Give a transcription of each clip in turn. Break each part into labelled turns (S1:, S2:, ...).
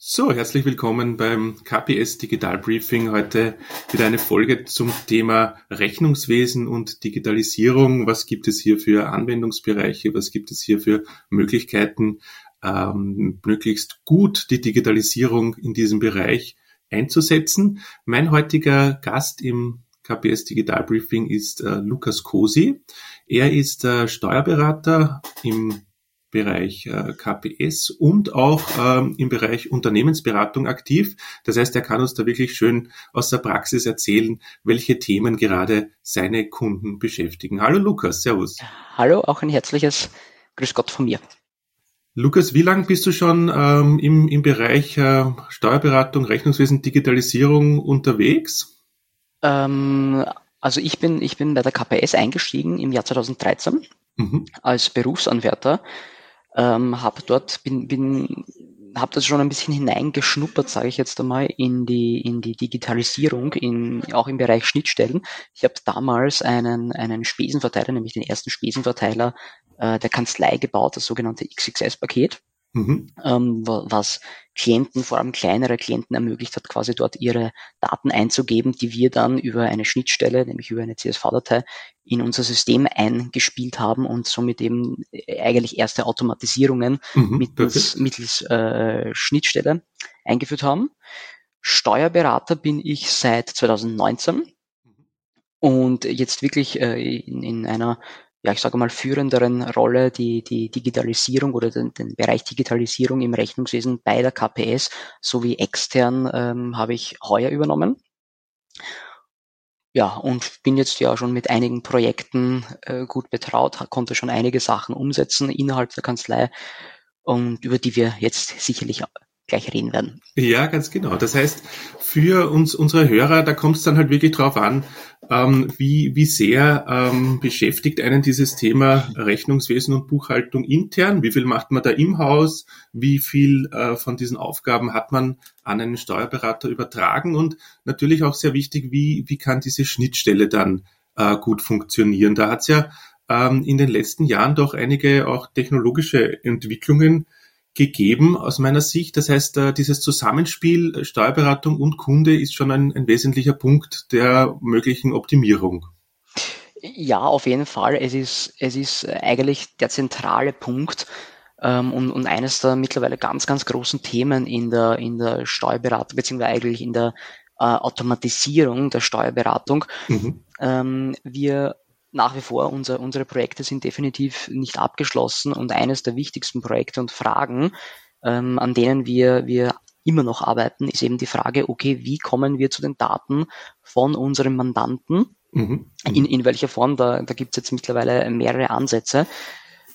S1: So, herzlich willkommen beim KPS Digital Briefing. Heute wieder eine Folge zum Thema Rechnungswesen und Digitalisierung. Was gibt es hier für Anwendungsbereiche? Was gibt es hier für Möglichkeiten, ähm, möglichst gut die Digitalisierung in diesem Bereich einzusetzen? Mein heutiger Gast im KPS Digital Briefing ist äh, Lukas Kosi. Er ist äh, Steuerberater im Bereich äh, KPS und auch ähm, im Bereich Unternehmensberatung aktiv. Das heißt, er kann uns da wirklich schön aus der Praxis erzählen, welche Themen gerade seine Kunden beschäftigen. Hallo Lukas, Servus.
S2: Hallo, auch ein herzliches Grüß Gott von mir.
S1: Lukas, wie lange bist du schon ähm, im, im Bereich äh, Steuerberatung, Rechnungswesen, Digitalisierung unterwegs?
S2: Ähm, also ich bin, ich bin bei der KPS eingestiegen im Jahr 2013 mhm. als Berufsanwärter ähm, habe dort, bin, bin, habe das schon ein bisschen hineingeschnuppert, sage ich jetzt einmal, in die, in die Digitalisierung, in, auch im Bereich Schnittstellen. Ich habe damals einen, einen Spesenverteiler, nämlich den ersten Spesenverteiler äh, der Kanzlei gebaut, das sogenannte XXS-Paket mhm. ähm, was Klienten, vor allem kleinere Klienten ermöglicht hat, quasi dort ihre Daten einzugeben, die wir dann über eine Schnittstelle, nämlich über eine CSV-Datei, in unser System eingespielt haben und somit eben äh, eigentlich erste Automatisierungen mhm, mittels, mittels äh, Schnittstelle eingeführt haben. Steuerberater bin ich seit 2019 und jetzt wirklich äh, in, in einer ja, ich sage mal, führenderen Rolle die, die Digitalisierung oder den, den Bereich Digitalisierung im Rechnungswesen bei der KPS sowie extern ähm, habe ich heuer übernommen. Ja, und bin jetzt ja schon mit einigen Projekten äh, gut betraut, konnte schon einige Sachen umsetzen innerhalb der Kanzlei und über die wir jetzt sicherlich gleich reden werden.
S1: Ja, ganz genau. Das heißt, für uns, unsere Hörer, da kommt es dann halt wirklich drauf an, ähm, wie, wie sehr ähm, beschäftigt einen dieses Thema Rechnungswesen und Buchhaltung intern? Wie viel macht man da im Haus? Wie viel äh, von diesen Aufgaben hat man an einen Steuerberater übertragen? Und natürlich auch sehr wichtig, wie, wie kann diese Schnittstelle dann äh, gut funktionieren? Da hat es ja ähm, in den letzten Jahren doch einige auch technologische Entwicklungen gegeben aus meiner Sicht. Das heißt, äh, dieses Zusammenspiel äh, Steuerberatung und Kunde ist schon ein, ein wesentlicher Punkt der möglichen Optimierung.
S2: Ja, auf jeden Fall. Es ist, es ist eigentlich der zentrale Punkt ähm, und, und eines der mittlerweile ganz, ganz großen Themen in der, in der Steuerberatung, beziehungsweise eigentlich in der äh, Automatisierung der Steuerberatung. Mhm. Ähm, wir nach wie vor, unser, unsere Projekte sind definitiv nicht abgeschlossen und eines der wichtigsten Projekte und Fragen, ähm, an denen wir, wir immer noch arbeiten, ist eben die Frage, okay, wie kommen wir zu den Daten von unserem Mandanten? Mhm. In, in welcher Form? Da, da gibt es jetzt mittlerweile mehrere Ansätze.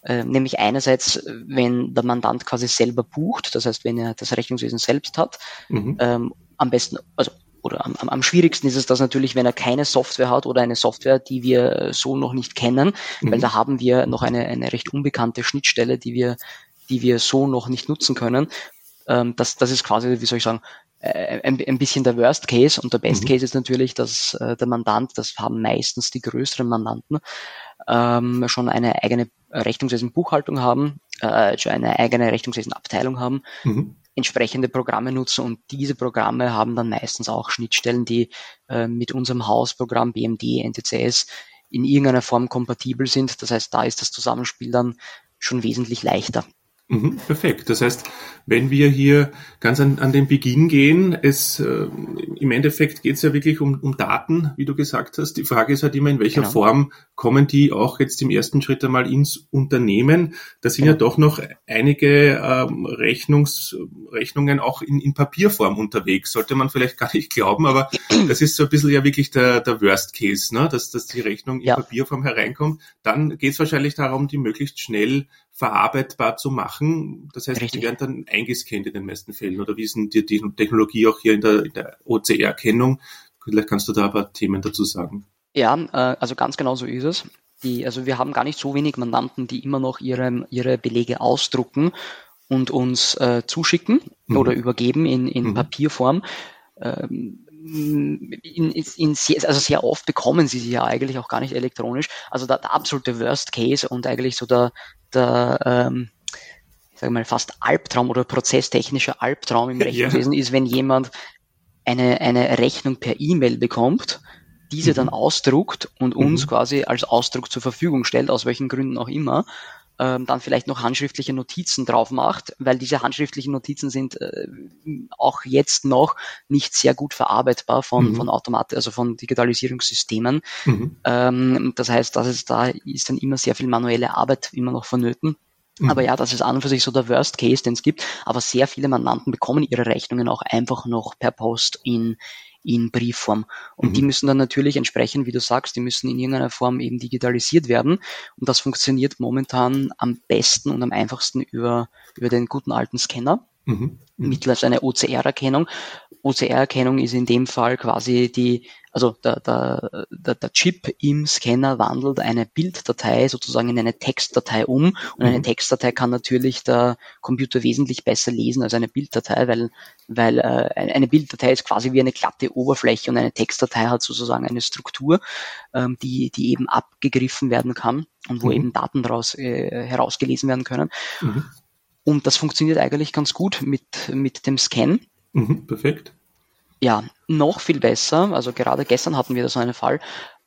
S2: Äh, nämlich einerseits, wenn der Mandant quasi selber bucht, das heißt, wenn er das Rechnungswesen selbst hat, mhm. ähm, am besten, also oder am, am schwierigsten ist es das natürlich, wenn er keine Software hat oder eine Software, die wir so noch nicht kennen, mhm. weil da haben wir noch eine, eine recht unbekannte Schnittstelle, die wir, die wir so noch nicht nutzen können. Ähm, das, das ist quasi, wie soll ich sagen, äh, ein, ein bisschen der Worst Case und der Best mhm. Case ist natürlich, dass äh, der Mandant, das haben meistens die größeren Mandanten, ähm, schon eine eigene Rechnungswesen-Buchhaltung haben, äh, schon eine eigene Rechnungswesen-Abteilung haben, mhm entsprechende Programme nutzen und diese Programme haben dann meistens auch Schnittstellen, die äh, mit unserem Hausprogramm BMD, NTCS in irgendeiner Form kompatibel sind. Das heißt, da ist das Zusammenspiel dann schon wesentlich leichter.
S1: Mhm, perfekt. Das heißt, wenn wir hier ganz an, an den Beginn gehen, es äh, im Endeffekt geht es ja wirklich um, um Daten, wie du gesagt hast. Die Frage ist halt immer, in welcher genau. Form kommen die auch jetzt im ersten Schritt einmal ins Unternehmen. Da sind genau. ja doch noch einige ähm, Rechnungs, Rechnungen auch in, in Papierform unterwegs. Sollte man vielleicht gar nicht glauben, aber das ist so ein bisschen ja wirklich der, der Worst Case, ne? dass, dass die Rechnung in ja. Papierform hereinkommt. Dann geht es wahrscheinlich darum, die möglichst schnell verarbeitbar zu machen. Das heißt, Richtig. die werden dann eingescannt in den meisten Fällen. Oder wie ist denn die, die Technologie auch hier in der, in der OCR-Erkennung? Vielleicht kannst du da ein paar Themen dazu sagen.
S2: Ja, äh, also ganz genau so ist es. Die, also wir haben gar nicht so wenig Mandanten, die immer noch ihre, ihre Belege ausdrucken und uns äh, zuschicken mhm. oder übergeben in, in mhm. Papierform. Ähm, in, in sehr, also sehr oft bekommen sie sie ja eigentlich auch gar nicht elektronisch. Also der, der absolute Worst Case und eigentlich so der, der ähm, sag mal, fast Albtraum oder prozesstechnischer Albtraum im Rechnungswesen ja. ist, wenn jemand eine, eine Rechnung per E-Mail bekommt, diese mhm. dann ausdruckt und uns mhm. quasi als Ausdruck zur Verfügung stellt, aus welchen Gründen auch immer, ähm, dann vielleicht noch handschriftliche Notizen drauf macht, weil diese handschriftlichen Notizen sind äh, auch jetzt noch nicht sehr gut verarbeitbar von, mhm. von Automat, also von Digitalisierungssystemen. Mhm. Ähm, das heißt, dass es da ist dann immer sehr viel manuelle Arbeit immer noch vonnöten. Mhm. Aber ja, das ist an und für sich so der Worst Case, den es gibt. Aber sehr viele Mandanten bekommen ihre Rechnungen auch einfach noch per Post in, in Briefform. Und mhm. die müssen dann natürlich entsprechend, wie du sagst, die müssen in irgendeiner Form eben digitalisiert werden. Und das funktioniert momentan am besten und am einfachsten über, über den guten alten Scanner. Mhm. Mhm. Mittels einer OCR-Erkennung. OCR-Erkennung ist in dem Fall quasi die, also der, der, der, der Chip im Scanner wandelt eine Bilddatei sozusagen in eine Textdatei um und eine mhm. Textdatei kann natürlich der Computer wesentlich besser lesen als eine Bilddatei, weil, weil äh, eine Bilddatei ist quasi wie eine glatte Oberfläche und eine Textdatei hat sozusagen eine Struktur, ähm, die, die eben abgegriffen werden kann und wo mhm. eben Daten daraus äh, herausgelesen werden können. Mhm. Und das funktioniert eigentlich ganz gut mit, mit dem Scan.
S1: Mhm, perfekt.
S2: Ja, noch viel besser, also gerade gestern hatten wir da so einen Fall,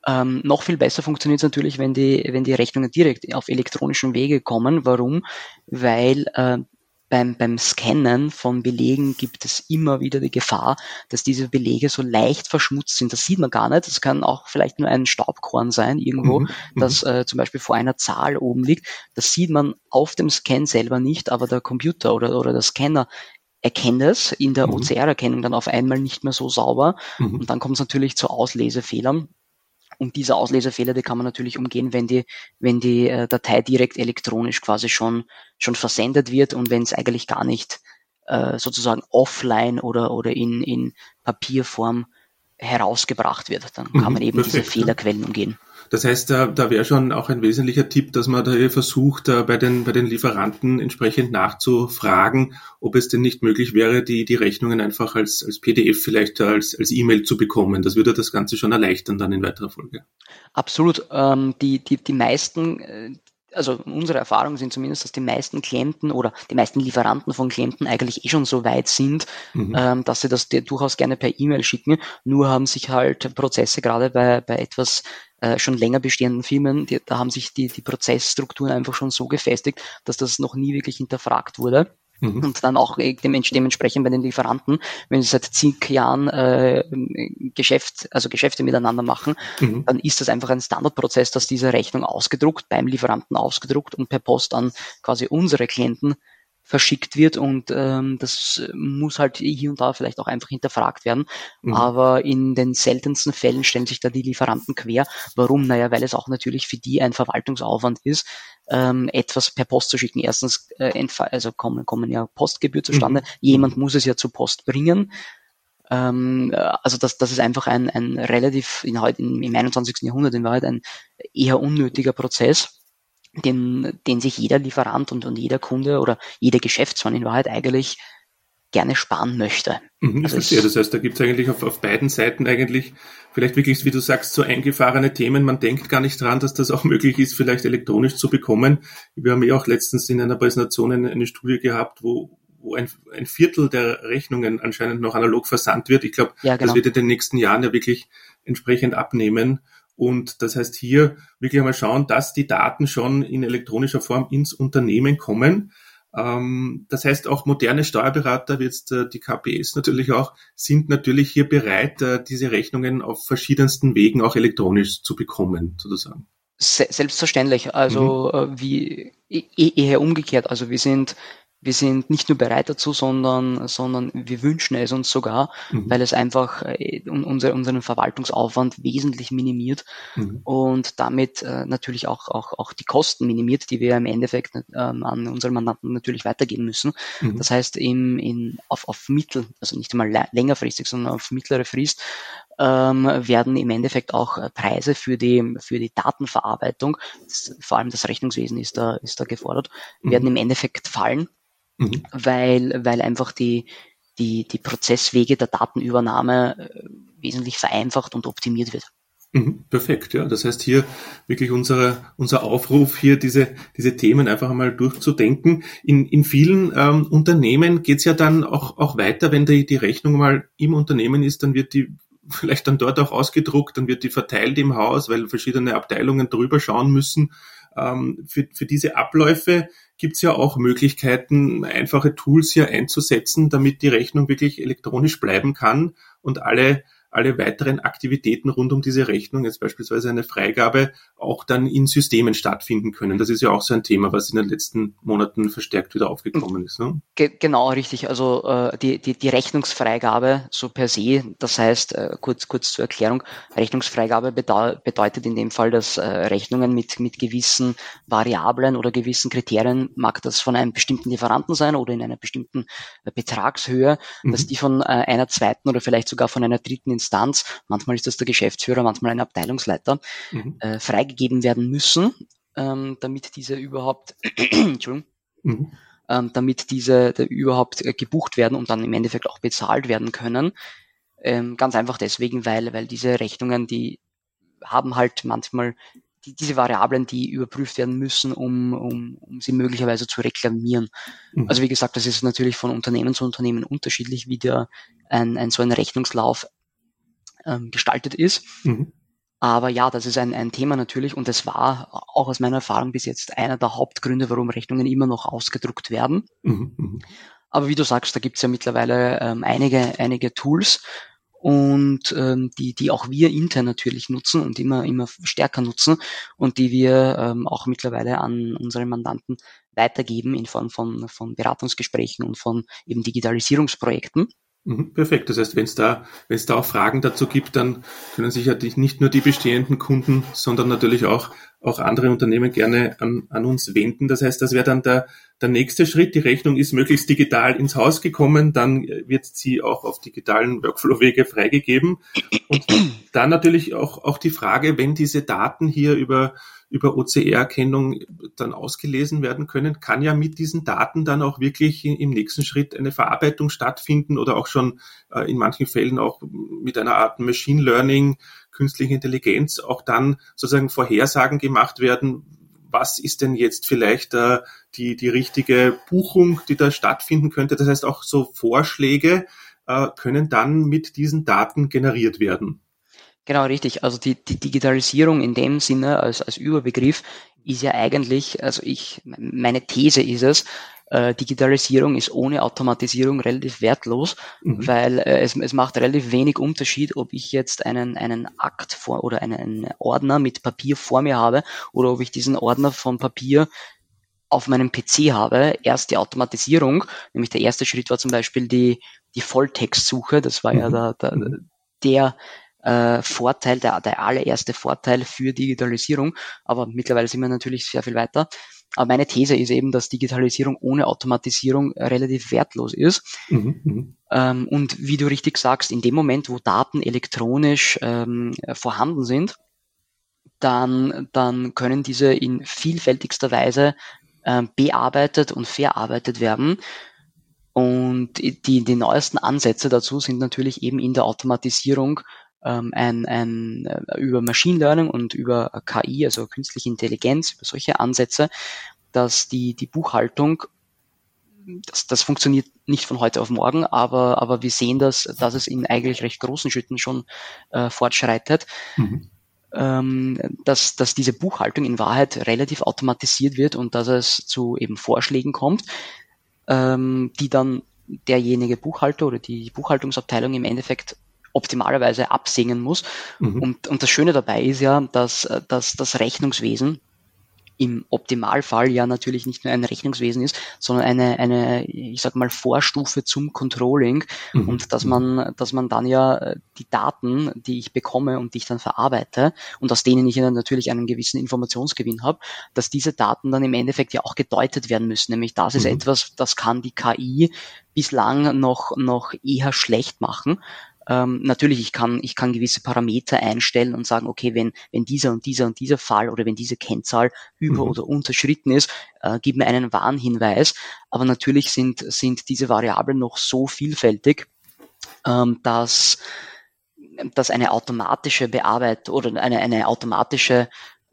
S2: ähm, noch viel besser funktioniert es natürlich, wenn die, wenn die Rechnungen direkt auf elektronischen Wege kommen. Warum? Weil äh, beim, beim Scannen von Belegen gibt es immer wieder die Gefahr, dass diese Belege so leicht verschmutzt sind. Das sieht man gar nicht. Das kann auch vielleicht nur ein Staubkorn sein irgendwo, mhm. mhm. das äh, zum Beispiel vor einer Zahl oben liegt. Das sieht man auf dem Scan selber nicht, aber der Computer oder, oder der Scanner erkennt es in der mhm. OCR-Erkennung dann auf einmal nicht mehr so sauber. Mhm. Und dann kommt es natürlich zu Auslesefehlern. Und diese Auslesefehler, die kann man natürlich umgehen, wenn die, wenn die äh, Datei direkt elektronisch quasi schon, schon versendet wird und wenn es eigentlich gar nicht äh, sozusagen offline oder, oder in, in Papierform herausgebracht wird. Dann kann mhm, man eben Perfekt, diese Fehlerquellen umgehen.
S1: Das heißt, da, da wäre schon auch ein wesentlicher Tipp, dass man da versucht, bei den, bei den Lieferanten entsprechend nachzufragen, ob es denn nicht möglich wäre, die, die Rechnungen einfach als, als PDF vielleicht als, als E-Mail zu bekommen. Das würde das Ganze schon erleichtern dann in weiterer Folge.
S2: Absolut. Ähm, die, die, die meisten äh, also unsere Erfahrungen sind zumindest, dass die meisten Klienten oder die meisten Lieferanten von Klienten eigentlich eh schon so weit sind, mhm. ähm, dass sie das durchaus gerne per E-Mail schicken. Nur haben sich halt Prozesse gerade bei, bei etwas äh, schon länger bestehenden Firmen, die, da haben sich die, die Prozessstrukturen einfach schon so gefestigt, dass das noch nie wirklich hinterfragt wurde. Mhm. Und dann auch äh, dementsprechend bei den Lieferanten, wenn sie seit zehn Jahren äh, Geschäft, also Geschäfte miteinander machen, mhm. dann ist das einfach ein Standardprozess, dass diese Rechnung ausgedruckt, beim Lieferanten ausgedruckt und per Post an quasi unsere Klienten verschickt wird und ähm, das muss halt hier und da vielleicht auch einfach hinterfragt werden. Mhm. Aber in den seltensten Fällen stellen sich da die Lieferanten quer. Warum? Naja, weil es auch natürlich für die ein Verwaltungsaufwand ist, ähm, etwas per Post zu schicken. Erstens, äh, also kommen, kommen ja Postgebühr zustande. Mhm. Jemand muss es ja zur Post bringen. Ähm, also das, das ist einfach ein, ein relativ in, in, im 21. Jahrhundert in Wahrheit ein eher unnötiger Prozess den, den sich jeder Lieferant und, und jeder Kunde oder jeder Geschäftsmann in Wahrheit eigentlich gerne sparen möchte.
S1: Mhm, also verstehe. Das heißt, da gibt es eigentlich auf, auf beiden Seiten eigentlich vielleicht wirklich, wie du sagst, so eingefahrene Themen. Man denkt gar nicht dran, dass das auch möglich ist, vielleicht elektronisch zu bekommen. Wir haben ja auch letztens in einer Präsentation eine, eine Studie gehabt, wo, wo ein, ein Viertel der Rechnungen anscheinend noch analog versandt wird. Ich glaube, ja, genau. das wird in den nächsten Jahren ja wirklich entsprechend abnehmen. Und das heißt hier wirklich einmal schauen, dass die Daten schon in elektronischer Form ins Unternehmen kommen. Ähm, das heißt, auch moderne Steuerberater, wie jetzt äh, die KPS natürlich auch, sind natürlich hier bereit, äh, diese Rechnungen auf verschiedensten Wegen auch elektronisch zu bekommen, sozusagen.
S2: Selbstverständlich. Also mhm. Äh, wie eher umgekehrt. Also wir sind wir sind nicht nur bereit dazu, sondern, sondern wir wünschen es uns sogar, mhm. weil es einfach äh, unser, unseren Verwaltungsaufwand wesentlich minimiert mhm. und damit äh, natürlich auch, auch, auch die Kosten minimiert, die wir im Endeffekt ähm, an unsere Mandanten natürlich weitergeben müssen. Mhm. Das heißt, im, in, auf, auf Mittel, also nicht einmal längerfristig, sondern auf mittlere Frist, ähm, werden im Endeffekt auch äh, Preise für die, für die Datenverarbeitung, das, vor allem das Rechnungswesen ist da, ist da gefordert, mhm. werden im Endeffekt fallen mhm. weil, weil einfach die, die, die Prozesswege der Datenübernahme äh, wesentlich vereinfacht und optimiert wird.
S1: Mhm, perfekt, ja. Das heißt hier wirklich unser, unser Aufruf, hier diese, diese Themen einfach einmal durchzudenken. In, in vielen ähm, Unternehmen geht's ja dann auch, auch weiter, wenn die, die Rechnung mal im Unternehmen ist, dann wird die vielleicht dann dort auch ausgedruckt, dann wird die verteilt im Haus, weil verschiedene Abteilungen drüber schauen müssen. Ähm, für, für diese Abläufe gibt's ja auch Möglichkeiten, einfache Tools hier einzusetzen, damit die Rechnung wirklich elektronisch bleiben kann und alle alle weiteren Aktivitäten rund um diese Rechnung, jetzt beispielsweise eine Freigabe, auch dann in Systemen stattfinden können. Das ist ja auch so ein Thema, was in den letzten Monaten verstärkt wieder aufgekommen ist. Ne?
S2: genau, richtig. Also äh, die, die, die Rechnungsfreigabe so per se, das heißt, äh, kurz, kurz zur Erklärung, Rechnungsfreigabe bedeutet in dem Fall, dass äh, Rechnungen mit, mit gewissen Variablen oder gewissen Kriterien, mag das von einem bestimmten Lieferanten sein oder in einer bestimmten äh, Betragshöhe, mhm. dass die von äh, einer zweiten oder vielleicht sogar von einer dritten Instanz, manchmal ist das der Geschäftsführer, manchmal ein Abteilungsleiter, mhm. äh, freigegeben werden müssen, ähm, damit diese überhaupt, Entschuldigung, mhm. ähm, damit diese überhaupt äh, gebucht werden und dann im Endeffekt auch bezahlt werden können. Ähm, ganz einfach deswegen, weil, weil diese Rechnungen, die haben halt manchmal die, diese Variablen, die überprüft werden müssen, um, um, um sie möglicherweise zu reklamieren. Mhm. Also wie gesagt, das ist natürlich von Unternehmen zu Unternehmen unterschiedlich, wie der ein, ein so ein Rechnungslauf ähm, gestaltet ist. Mhm. Aber ja, das ist ein, ein Thema natürlich und es war auch aus meiner Erfahrung bis jetzt einer der Hauptgründe, warum Rechnungen immer noch ausgedruckt werden. Mhm. mhm. Aber wie du sagst, da gibt es ja mittlerweile ähm, einige, einige Tools und ähm, die, die auch wir intern natürlich nutzen und immer, immer stärker nutzen und die wir ähm, auch mittlerweile an unsere Mandanten weitergeben in Form von, von Beratungsgesprächen und von eben Digitalisierungsprojekten.
S1: Mhm, perfekt. Das heißt, wenn es da, wenn es da auch Fragen dazu gibt, dann können sich ja nicht nur die bestehenden Kunden, sondern natürlich auch, auch andere Unternehmen gerne an, an uns wenden. Das heißt, das wäre dann der, der nächste Schritt. Die Rechnung ist möglichst digital ins Haus gekommen, dann wird sie auch auf digitalen Workflow-Wege freigegeben. Und dann natürlich auch, auch die Frage, wenn diese Daten hier über über OCR-Erkennung dann ausgelesen werden können, kann ja mit diesen Daten dann auch wirklich im nächsten Schritt eine Verarbeitung stattfinden oder auch schon äh, in manchen Fällen auch mit einer Art Machine Learning, künstliche Intelligenz auch dann sozusagen Vorhersagen gemacht werden, was ist denn jetzt vielleicht äh, die, die richtige Buchung, die da stattfinden könnte. Das heißt, auch so Vorschläge äh, können dann mit diesen Daten generiert werden.
S2: Genau, richtig. Also die, die Digitalisierung in dem Sinne als, als Überbegriff ist ja eigentlich, also ich, meine These ist es, äh, Digitalisierung ist ohne Automatisierung relativ wertlos, mhm. weil äh, es, es macht relativ wenig Unterschied, ob ich jetzt einen, einen Akt vor oder einen Ordner mit Papier vor mir habe oder ob ich diesen Ordner von Papier auf meinem PC habe. Erst die Automatisierung, nämlich der erste Schritt war zum Beispiel die, die Volltextsuche, das war mhm. ja der, der, der äh, Vorteil, der, der allererste Vorteil für Digitalisierung. Aber mittlerweile sind wir natürlich sehr viel weiter. Aber meine These ist eben, dass Digitalisierung ohne Automatisierung relativ wertlos ist. Mhm, mhm, ähm, und wie du richtig sagst, in dem Moment, wo Daten elektronisch ähm, vorhanden sind, dann, dann können diese in vielfältigster Weise ähm, bearbeitet und verarbeitet werden. Und die, die neuesten Ansätze dazu sind natürlich eben in der Automatisierung ähm, ein, ein, äh, über Machine Learning und über KI, also künstliche Intelligenz, über solche Ansätze, dass die, die Buchhaltung das, das funktioniert nicht von heute auf morgen, aber, aber wir sehen das, dass es in eigentlich recht großen Schritten schon äh, fortschreitet, mhm. ähm, dass, dass diese Buchhaltung in Wahrheit relativ automatisiert wird und dass es zu eben Vorschlägen kommt, ähm, die dann derjenige Buchhalter oder die Buchhaltungsabteilung im Endeffekt optimalerweise absingen muss. Mhm. Und, und das Schöne dabei ist ja, dass, dass das Rechnungswesen im Optimalfall ja natürlich nicht nur ein Rechnungswesen ist, sondern eine, eine ich sag mal, Vorstufe zum Controlling mhm. und dass man, dass man dann ja die Daten, die ich bekomme und die ich dann verarbeite und aus denen ich dann natürlich einen gewissen Informationsgewinn habe, dass diese Daten dann im Endeffekt ja auch gedeutet werden müssen. Nämlich das ist mhm. etwas, das kann die KI bislang noch, noch eher schlecht machen. Ähm, natürlich, ich kann, ich kann gewisse Parameter einstellen und sagen, okay, wenn, wenn dieser und dieser und dieser Fall oder wenn diese Kennzahl über mhm. oder unterschritten ist, äh, gib mir einen Warnhinweis. Aber natürlich sind, sind diese Variablen noch so vielfältig, ähm, dass dass eine automatische Bearbeitung oder eine, eine automatische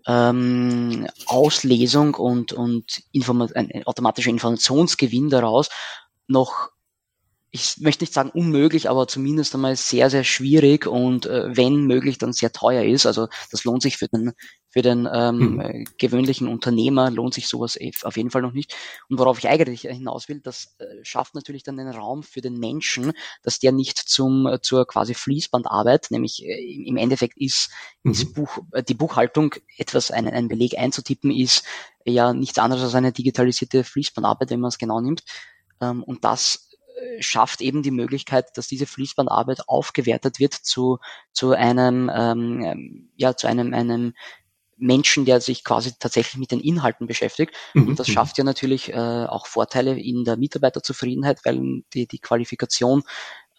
S2: ähm, Auslesung und, und Informa ein automatischer Informationsgewinn daraus noch ich möchte nicht sagen unmöglich, aber zumindest einmal sehr, sehr schwierig und äh, wenn möglich dann sehr teuer ist. Also das lohnt sich für den, für den ähm, hm. gewöhnlichen Unternehmer, lohnt sich sowas eh auf jeden Fall noch nicht. Und worauf ich eigentlich hinaus will, das äh, schafft natürlich dann den Raum für den Menschen, dass der nicht zum äh, zur quasi Fließbandarbeit, nämlich äh, im Endeffekt ist, mhm. ist Buch, äh, die Buchhaltung etwas, einen, einen Beleg einzutippen, ist ja nichts anderes als eine digitalisierte Fließbandarbeit, wenn man es genau nimmt. Ähm, und das schafft eben die Möglichkeit, dass diese Fließbandarbeit aufgewertet wird zu, zu einem, ähm, ja, zu einem, einem Menschen, der sich quasi tatsächlich mit den Inhalten beschäftigt. Mhm. Und das mhm. schafft ja natürlich äh, auch Vorteile in der Mitarbeiterzufriedenheit, weil die, die Qualifikation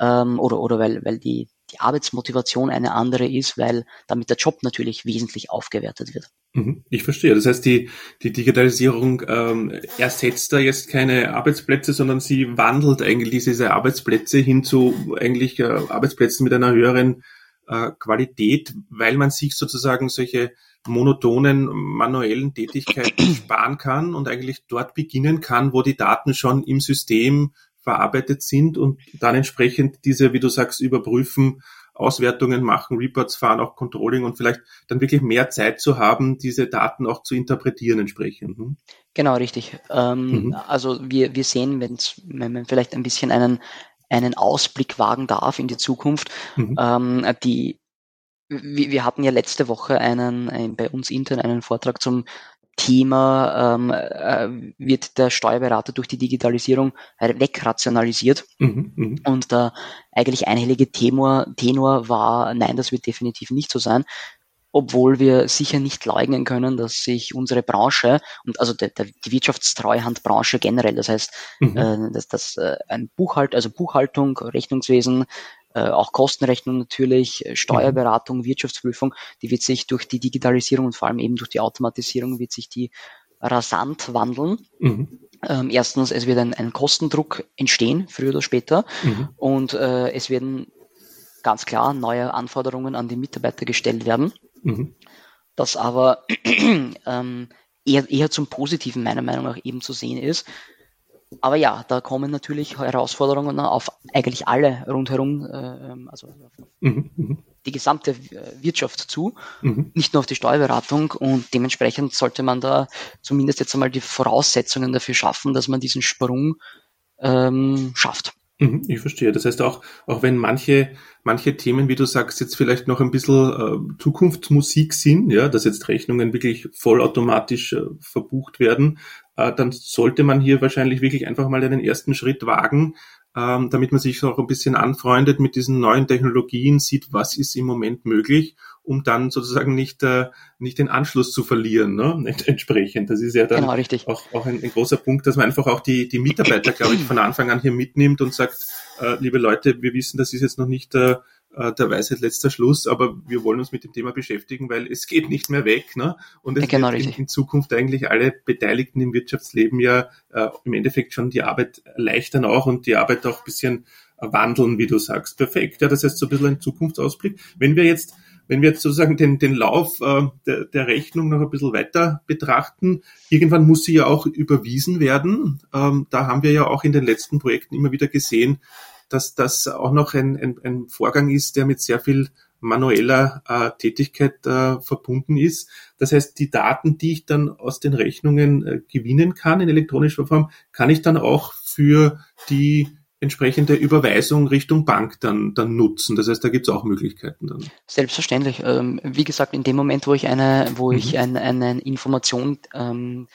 S2: ähm, oder, oder weil, weil die, die Arbeitsmotivation eine andere ist, weil damit der Job natürlich wesentlich aufgewertet wird.
S1: Mhm, ich verstehe. Das heißt, die, die Digitalisierung ähm, ersetzt da jetzt keine Arbeitsplätze, sondern sie wandelt eigentlich diese Arbeitsplätze hin zu eigentlich äh, Arbeitsplätzen mit einer höheren äh, Qualität, weil man sich sozusagen solche monotonen manuellen Tätigkeiten sparen kann und eigentlich dort beginnen kann, wo die Daten schon im System verarbeitet sind und dann entsprechend diese, wie du sagst, überprüfen, Auswertungen machen, Reports fahren, auch Controlling und vielleicht dann wirklich mehr Zeit zu haben, diese Daten auch zu interpretieren entsprechend. Hm?
S2: Genau, richtig. Ähm, mhm. Also wir, wir sehen, wenn's, wenn man vielleicht ein bisschen einen, einen Ausblick wagen darf in die Zukunft, mhm. ähm, die wir hatten ja letzte Woche einen, ein, bei uns intern einen Vortrag zum Thema ähm, äh, wird der Steuerberater durch die Digitalisierung wegrationalisiert. Mhm, mh. Und der eigentlich einhellige Tenor, Tenor war, nein, das wird definitiv nicht so sein. Obwohl wir sicher nicht leugnen können, dass sich unsere Branche und also der, der, die Wirtschaftstreuhandbranche generell, das heißt, mhm. äh, dass das äh, ein Buchhalt, also Buchhaltung, Rechnungswesen, auch Kostenrechnung natürlich, äh, Steuerberatung, mhm. Wirtschaftsprüfung, die wird sich durch die Digitalisierung und vor allem eben durch die Automatisierung wird sich die rasant wandeln. Mhm. Ähm, erstens, es wird ein, ein, Kostendruck entstehen, früher oder später, mhm. und äh, es werden ganz klar neue Anforderungen an die Mitarbeiter gestellt werden. Mhm. Das aber ähm, eher, eher zum Positiven meiner Meinung nach eben zu sehen ist, aber ja, da kommen natürlich Herausforderungen auf eigentlich alle rundherum, äh, ähm, also mhm, mhm, die gesamte äh, Wirtschaft zu, mhm. nicht nur auf die Steuerberatung und dementsprechend sollte man da zumindest jetzt einmal die Voraussetzungen dafür schaffen, dass man diesen Sprung ähm, schafft.
S1: Mhm, ich verstehe. Das heißt auch, auch wenn manche, manche Themen, wie du sagst, jetzt vielleicht noch ein bisschen äh, Zukunftsmusik sind, ja, dass jetzt Rechnungen wirklich vollautomatisch äh, verbucht werden, dann sollte man hier wahrscheinlich wirklich einfach mal einen ersten Schritt wagen, ähm, damit man sich auch ein bisschen anfreundet mit diesen neuen Technologien, sieht, was ist im Moment möglich, um dann sozusagen nicht, äh, nicht den Anschluss zu verlieren, ne? entsprechend. Das ist ja dann genau, auch, auch ein, ein, großer Punkt, dass man einfach auch die, die Mitarbeiter, glaube ich, von Anfang an hier mitnimmt und sagt, äh, liebe Leute, wir wissen, das ist jetzt noch nicht äh, äh, der Weisheit letzter Schluss, aber wir wollen uns mit dem Thema beschäftigen, weil es geht nicht mehr weg. Ne? Und es ja, genau, wird in, in, Zukunft eigentlich alle Beteiligten im Wirtschaftsleben ja äh, im Endeffekt schon die Arbeit erleichtern auch und die Arbeit auch ein bisschen wandeln, wie du sagst. Perfekt. Ja, das heißt so ein bisschen ein Zukunftsausblick. Wenn wir jetzt wenn wir jetzt sozusagen den, den Lauf äh, der, der Rechnung noch ein bisschen weiter betrachten, irgendwann muss sie ja auch überwiesen werden. Ähm, da haben wir ja auch in den letzten Projekten immer wieder gesehen, dass das auch noch ein, ein, ein Vorgang ist, der mit sehr viel manueller äh, Tätigkeit äh, verbunden ist. Das heißt, die Daten, die ich dann aus den Rechnungen äh, gewinnen kann in elektronischer Form, kann ich dann auch für die entsprechende Überweisung Richtung Bank dann, dann nutzen. Das heißt, da gibt es auch Möglichkeiten dann.
S2: Selbstverständlich. Ähm, wie gesagt, in dem Moment, wo ich eine, wo mhm. ich ein, eine Information ähm,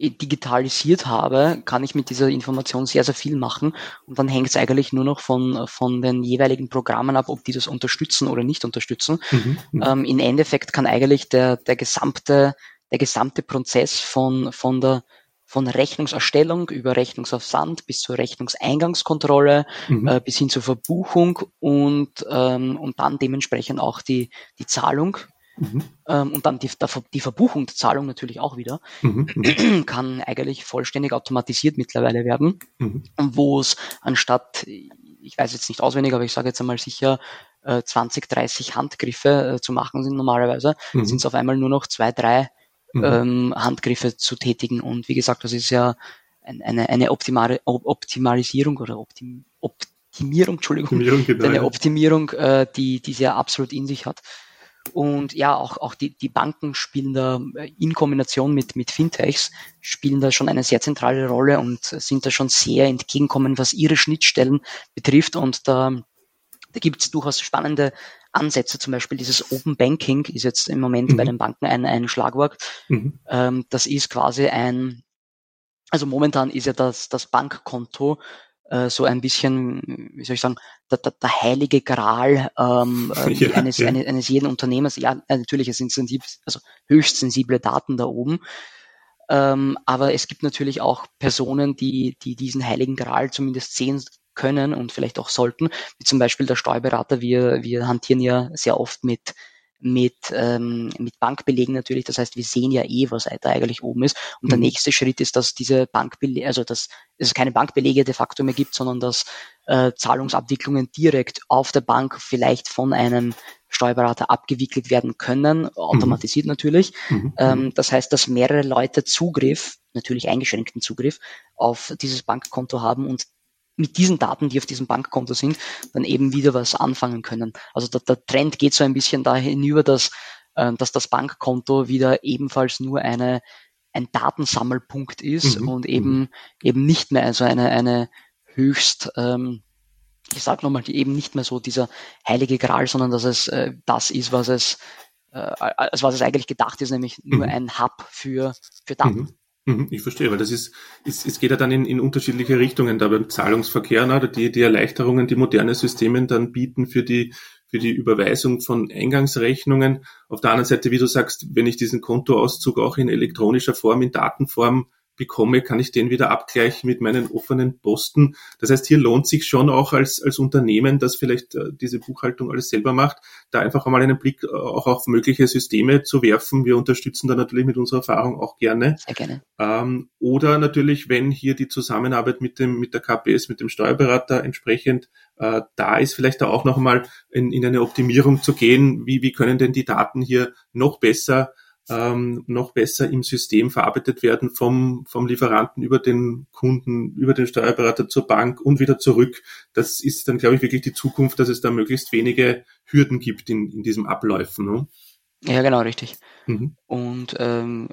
S2: digitalisiert habe, kann ich mit dieser Information sehr, sehr viel machen. Und dann hängt es eigentlich nur noch von, von den jeweiligen Programmen ab, ob die das unterstützen oder nicht unterstützen. Mhm, mhm, ähm, Im Endeffekt kann eigentlich der, der gesamte, der gesamte Prozess von, von der, von Rechnungserstellung über Rechnungsaufsand bis zur Rechnungseingangskontrolle mhm. äh, bis hin zur Verbuchung und, ähm, und dann dementsprechend auch die, die Zahlung Mhm. Ähm, und dann die, die Verbuchung der Zahlung natürlich auch wieder, mhm. kann eigentlich vollständig automatisiert mittlerweile werden. Mhm. Wo es anstatt, ich weiß jetzt nicht auswendig, aber ich sage jetzt einmal sicher, äh, 20, 30 Handgriffe äh, zu machen sind normalerweise, mhm. sind es auf einmal nur noch zwei, drei mhm. ähm, Handgriffe zu tätigen. Und wie gesagt, das ist ja eine, eine Optimale, Optimalisierung oder Optim, Optimierung, Entschuldigung, Optimierung, genau, eine Optimierung, äh, die, die sie ja absolut in sich hat. Und ja, auch, auch die, die Banken spielen da äh, in Kombination mit, mit Fintechs, spielen da schon eine sehr zentrale Rolle und sind da schon sehr entgegenkommen, was ihre Schnittstellen betrifft. Und da, da gibt es durchaus spannende Ansätze, zum Beispiel dieses Open Banking ist jetzt im Moment mhm. bei den Banken ein, ein Schlagwort. Mhm. Ähm, das ist quasi ein, also momentan ist ja das, das Bankkonto so ein bisschen, wie soll ich sagen, der, der, der heilige Gral ähm, äh, ja, eines, ja. Eines, eines jeden Unternehmers. Ja, äh, natürlich, es sind sensible, also höchst sensible Daten da oben. Ähm, aber es gibt natürlich auch Personen, die, die diesen heiligen Gral zumindest sehen können und vielleicht auch sollten, wie zum Beispiel der Steuerberater. Wir, wir hantieren ja sehr oft mit mit, ähm, mit Bankbelegen natürlich. Das heißt, wir sehen ja eh, was da eigentlich oben ist. Und mhm. der nächste Schritt ist, dass diese Bankbelege, also dass es keine Bankbelege de facto mehr gibt, sondern dass äh, Zahlungsabwicklungen direkt auf der Bank vielleicht von einem Steuerberater abgewickelt werden können, automatisiert mhm. natürlich. Mhm. Ähm, das heißt, dass mehrere Leute Zugriff, natürlich eingeschränkten Zugriff, auf dieses Bankkonto haben und mit diesen Daten, die auf diesem Bankkonto sind, dann eben wieder was anfangen können. Also der, der Trend geht so ein bisschen da hinüber, dass, äh, dass das Bankkonto wieder ebenfalls nur eine, ein Datensammelpunkt ist mhm. und eben, mhm. eben nicht mehr also eine, eine höchst, ähm, ich sag nochmal, eben nicht mehr so dieser heilige Gral, sondern dass es äh, das ist, was es, äh, als was es eigentlich gedacht ist, nämlich nur mhm. ein Hub für, für Daten. Mhm.
S1: Mhm, ich verstehe, weil das ist, es, es geht ja dann in, in unterschiedliche Richtungen. Da beim Zahlungsverkehr, na, die, die Erleichterungen, die moderne Systeme dann bieten für die, für die Überweisung von Eingangsrechnungen. Auf der anderen Seite, wie du sagst, wenn ich diesen Kontoauszug auch in elektronischer Form, in Datenform bekomme, kann ich den wieder abgleichen mit meinen offenen Posten. Das heißt, hier lohnt sich schon auch als, als Unternehmen, das vielleicht äh, diese Buchhaltung alles selber macht, da einfach einmal einen Blick äh, auch auf mögliche Systeme zu werfen. Wir unterstützen da natürlich mit unserer Erfahrung auch gerne.
S2: Sehr gerne.
S1: Ähm, oder natürlich, wenn hier die Zusammenarbeit mit dem, mit der KPS, mit dem Steuerberater entsprechend äh, da ist, vielleicht da auch noch einmal in, in eine Optimierung zu gehen. Wie, wie können denn die Daten hier noch besser ähm, noch besser im System verarbeitet werden vom, vom Lieferanten über den Kunden, über den Steuerberater zur Bank und wieder zurück. Das ist dann, glaube ich, wirklich die Zukunft, dass es da möglichst wenige Hürden gibt in, in diesem Abläufen. Ne?
S2: Ja, genau, richtig. Mhm. Und ähm,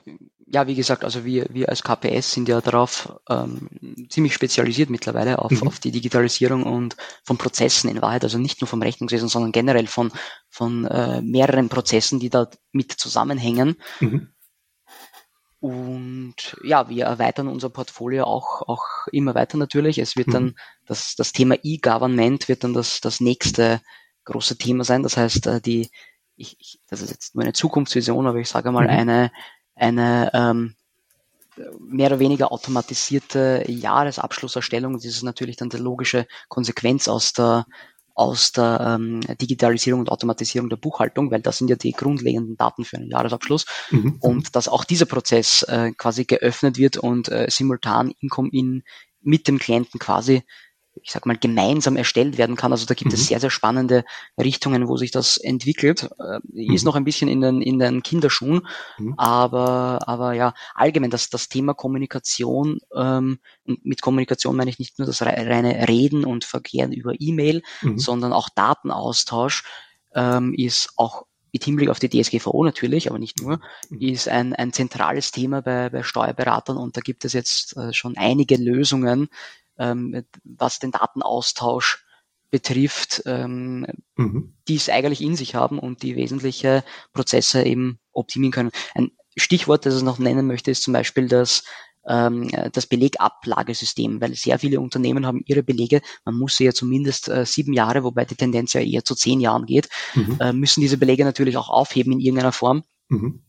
S2: ja, wie gesagt, also wir, wir als KPS sind ja darauf ähm, ziemlich spezialisiert mittlerweile auf, mhm. auf die Digitalisierung und von Prozessen in Wahrheit, also nicht nur vom Rechnungswesen, sondern generell von, von äh, mehreren Prozessen, die da mit zusammenhängen. Mhm. Und ja, wir erweitern unser Portfolio auch, auch immer weiter natürlich. Es wird mhm. dann das, das Thema E-Government wird dann das, das nächste große Thema sein. Das heißt, äh, die, ich, ich, das ist jetzt nur eine Zukunftsvision, aber ich sage mal mhm. eine, eine ähm, mehr oder weniger automatisierte Jahresabschlusserstellung. Das ist natürlich dann die logische Konsequenz aus der aus der ähm, Digitalisierung und Automatisierung der Buchhaltung, weil das sind ja die grundlegenden Daten für einen Jahresabschluss mhm. und dass auch dieser Prozess äh, quasi geöffnet wird und äh, simultan in, in, mit dem Klienten quasi ich sag mal, gemeinsam erstellt werden kann. Also da gibt mhm. es sehr, sehr spannende Richtungen, wo sich das entwickelt. Äh, mhm. Ist noch ein bisschen in den, in den Kinderschuhen, mhm. aber, aber ja, allgemein das, das Thema Kommunikation, ähm, mit Kommunikation meine ich nicht nur das reine Reden und Verkehren über E-Mail, mhm. sondern auch Datenaustausch ähm, ist auch mit Hinblick auf die DSGVO natürlich, aber nicht nur, mhm. ist ein, ein zentrales Thema bei, bei Steuerberatern und da gibt es jetzt äh, schon einige Lösungen, ähm, was den Datenaustausch betrifft, ähm, mhm. die es eigentlich in sich haben und die wesentliche Prozesse eben optimieren können. Ein Stichwort, das ich noch nennen möchte, ist zum Beispiel das ähm, das Belegablagesystem, weil sehr viele Unternehmen haben ihre Belege, man muss sie ja zumindest äh, sieben Jahre, wobei die Tendenz ja eher zu zehn Jahren geht, mhm. äh, müssen diese Belege natürlich auch aufheben in irgendeiner Form. Mhm.